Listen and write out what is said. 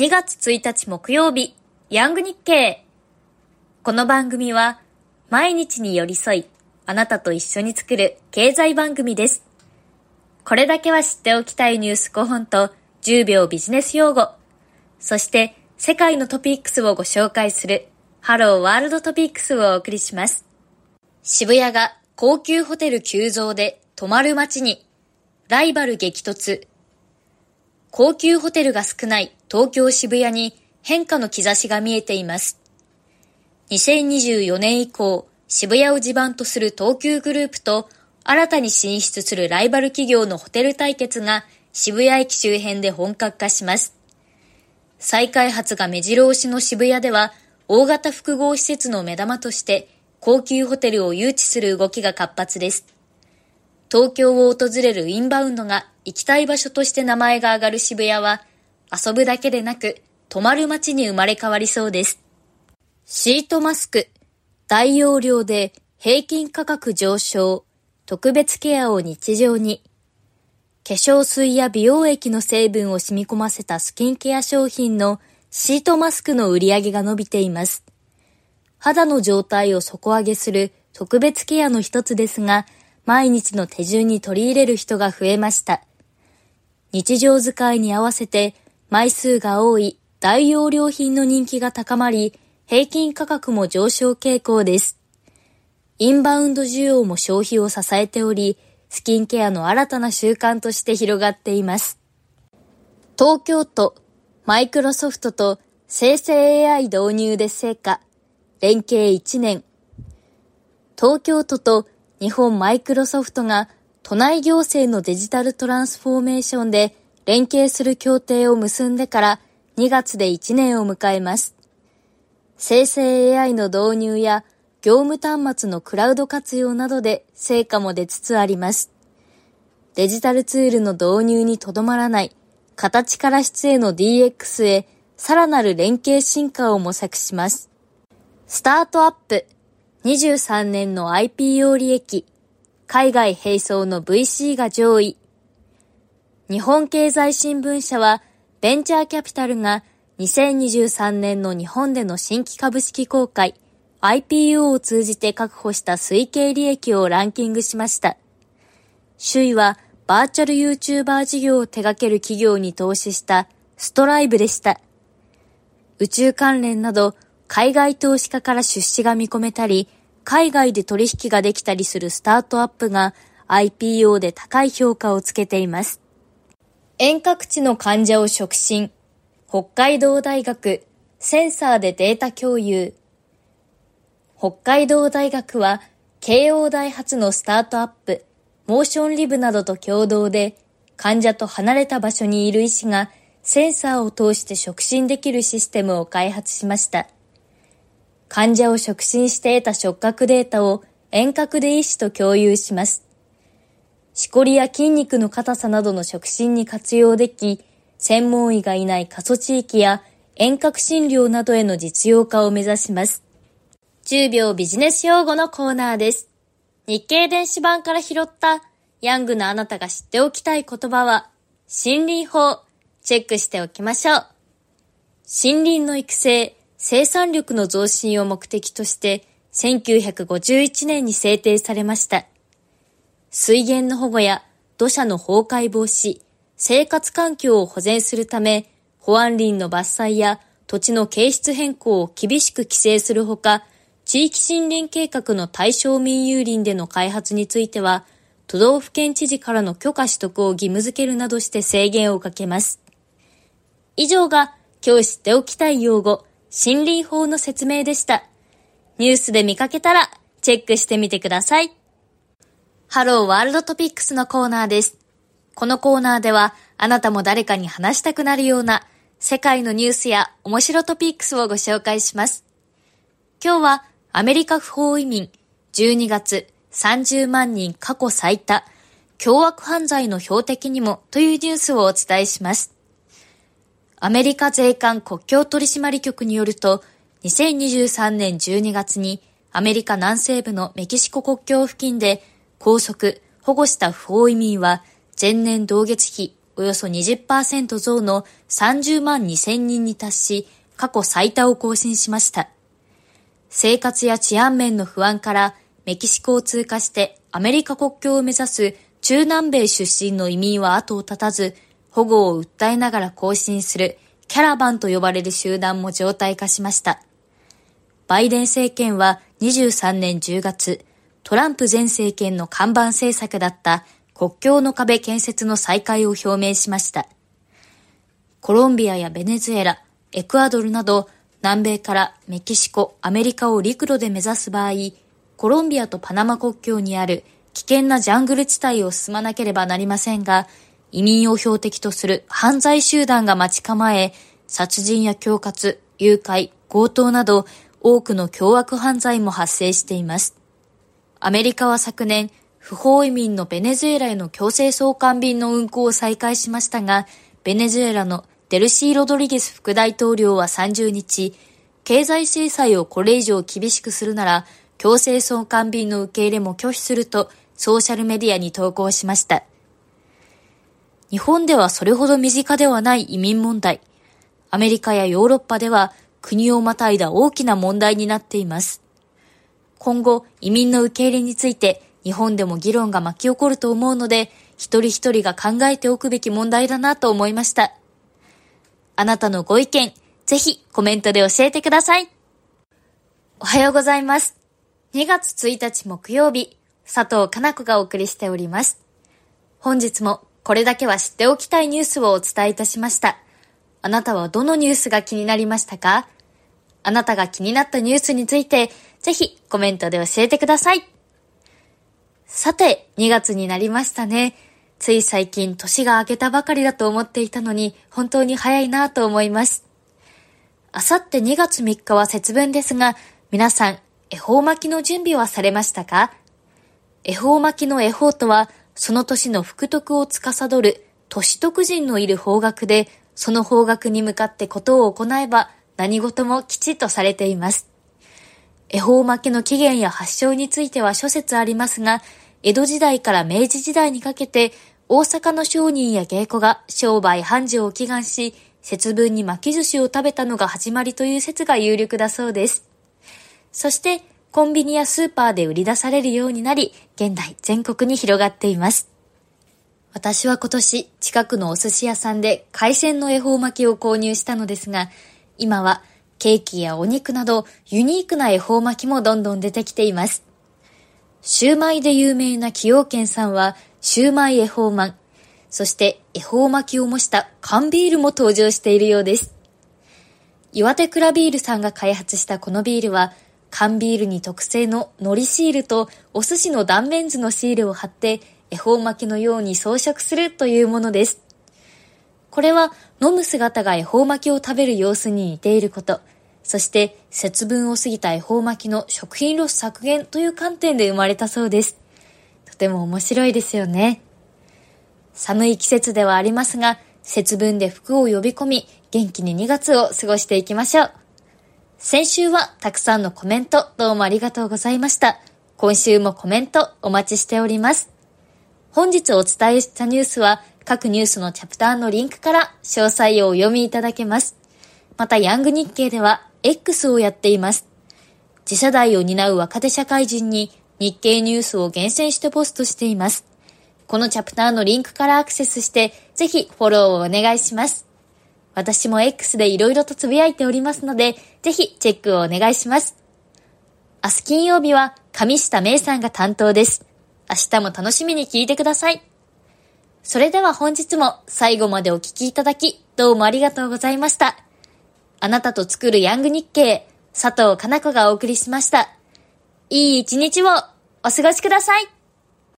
2月1日木曜日、ヤング日経。この番組は、毎日に寄り添い、あなたと一緒に作る経済番組です。これだけは知っておきたいニュース5本と10秒ビジネス用語、そして世界のトピックスをご紹介するハローワールドトピックスをお送りします。渋谷が高級ホテル急増で泊まる街に、ライバル激突。高級ホテルが少ない東京渋谷に変化の兆しが見えています。2024年以降、渋谷を地盤とする東急グループと新たに進出するライバル企業のホテル対決が渋谷駅周辺で本格化します。再開発が目白押しの渋谷では、大型複合施設の目玉として高級ホテルを誘致する動きが活発です。東京を訪れるインバウンドが行きたい場所として名前が挙がる渋谷は、遊ぶだけでなく、泊まる街に生まれ変わりそうです。シートマスク、大容量で平均価格上昇、特別ケアを日常に。化粧水や美容液の成分を染み込ませたスキンケア商品のシートマスクの売り上げが伸びています。肌の状態を底上げする特別ケアの一つですが、毎日の手順に取り入れる人が増えました。日常使いに合わせて枚数が多い大容量品の人気が高まり、平均価格も上昇傾向です。インバウンド需要も消費を支えており、スキンケアの新たな習慣として広がっています。東京都、マイクロソフトと生成 AI 導入で成果、連携1年。東京都と日本マイクロソフトが都内行政のデジタルトランスフォーメーションで連携する協定を結んでから2月で1年を迎えます。生成 AI の導入や業務端末のクラウド活用などで成果も出つつあります。デジタルツールの導入にとどまらない形から質への DX へさらなる連携進化を模索します。スタートアップ23年の IPO 利益海外並走の VC が上位。日本経済新聞社は、ベンチャーキャピタルが2023年の日本での新規株式公開、IPO を通じて確保した推計利益をランキングしました。首位は、バーチャル YouTuber 事業を手掛ける企業に投資したストライブでした。宇宙関連など、海外投資家から出資が見込めたり、海外で取引ができたりするスタートアップが IPO で高い評価をつけています。遠隔地の患者を触診。北海道大学センサーでデータ共有。北海道大学は慶応大発のスタートアップ、モーションリブなどと共同で患者と離れた場所にいる医師がセンサーを通して触診できるシステムを開発しました。患者を触診して得た触覚データを遠隔で医師と共有します。しこりや筋肉の硬さなどの触診に活用でき、専門医がいない過疎地域や遠隔診療などへの実用化を目指します。10秒ビジネス用語のコーナーです。日経電子版から拾ったヤングなあなたが知っておきたい言葉は、森林法、チェックしておきましょう。森林の育成、生産力の増進を目的として1951年に制定されました。水源の保護や土砂の崩壊防止、生活環境を保全するため、保安林の伐採や土地の形質変更を厳しく規制するほか、地域森林計画の対象民有林での開発については、都道府県知事からの許可取得を義務付けるなどして制限をかけます。以上が今日知っておきたい用語、森林法の説明でした。ニュースで見かけたらチェックしてみてください。ハローワールドトピックスのコーナーです。このコーナーではあなたも誰かに話したくなるような世界のニュースや面白トピックスをご紹介します。今日はアメリカ不法移民12月30万人過去最多凶悪犯罪の標的にもというニュースをお伝えします。アメリカ税関国境取締局によると、2023年12月にアメリカ南西部のメキシコ国境付近で拘束、保護した不法移民は前年同月比およそ20%増の30万2000人に達し、過去最多を更新しました。生活や治安面の不安からメキシコを通過してアメリカ国境を目指す中南米出身の移民は後を絶たず、保護を訴えながら行進するキャラバンと呼ばれる集団も常態化しました。バイデン政権は23年10月、トランプ前政権の看板政策だった国境の壁建設の再開を表明しました。コロンビアやベネズエラ、エクアドルなど南米からメキシコ、アメリカを陸路で目指す場合、コロンビアとパナマ国境にある危険なジャングル地帯を進まなければなりませんが、移民を標的とする犯罪集団が待ち構え、殺人や恐喝、誘拐、強盗など多くの凶悪犯罪も発生しています。アメリカは昨年、不法移民のベネズエラへの強制送還便の運行を再開しましたが、ベネズエラのデルシー・ロドリゲス副大統領は30日、経済制裁をこれ以上厳しくするなら、強制送還便の受け入れも拒否するとソーシャルメディアに投稿しました。日本ではそれほど身近ではない移民問題。アメリカやヨーロッパでは国をまたいだ大きな問題になっています。今後、移民の受け入れについて日本でも議論が巻き起こると思うので、一人一人が考えておくべき問題だなと思いました。あなたのご意見、ぜひコメントで教えてください。おはようございます。2月1日木曜日、佐藤かな子がお送りしております。本日もこれだけは知っておきたいニュースをお伝えいたしました。あなたはどのニュースが気になりましたか？あなたが気になったニュースについて、ぜひコメントで教えてください。さて、2月になりましたね。つい最近年が明けたばかりだと思っていたのに、本当に早いなと思います。あさって2月3日は節分ですが、皆さん、恵方巻きの準備はされましたか？恵方巻きの恵方とは、その年の福徳を司る年徳人のいる方角で、その方角に向かってことを行えば、何事もきちっとされています。恵方巻きの起源や発祥については諸説ありますが、江戸時代から明治時代にかけて大阪の商人や芸妓が商売繁盛を祈願し、節分に巻き寿司を食べたのが始まりという説が有力だそうです。そして、コンビニやスーパーで売り出されるようになり、現代全国に広がっています。私は今年、近くのお寿司屋さんで海鮮の恵方巻きを購入したのですが、今はケーキやお肉などユニークな恵方巻きもどんどん出てきています。シューマイで有名な崎陽軒さんはシューマイ恵方マン、そして恵方巻きを模した缶ビールも登場しているようです。岩手クラビールさんが開発したこのビールは、缶ビールに特製の海苔シールとお寿司の断面図のシールを貼って恵方巻きのように装飾するというものです。これは飲む姿が恵方巻きを食べる様子に似ていること、そして節分を過ぎた恵方巻きの食品ロス削減という観点で生まれたそうです。とても面白いですよね。寒い季節ではありますが、節分で服を呼び込み、元気に2月を過ごしていきましょう。先週はたくさんのコメントどうもありがとうございました。今週もコメントお待ちしております。本日お伝えしたニュースは各ニュースのチャプターのリンクから詳細をお読みいただけます。またヤング日経では X をやっています。次世代を担う若手社会人に日経ニュースを厳選してポストしています。このチャプターのリンクからアクセスして、ぜひフォローをお願いします。私も X で色々とつぶやいておりますので、ぜひチェックをお願いします。明日金曜日は上下芽さんが担当です。明日も楽しみに聞いてください。それでは本日も最後までお聞きいただき、どうもありがとうございました。あなたと作るヤング日経、佐藤かな子がお送りしました。いい一日をお過ごしください。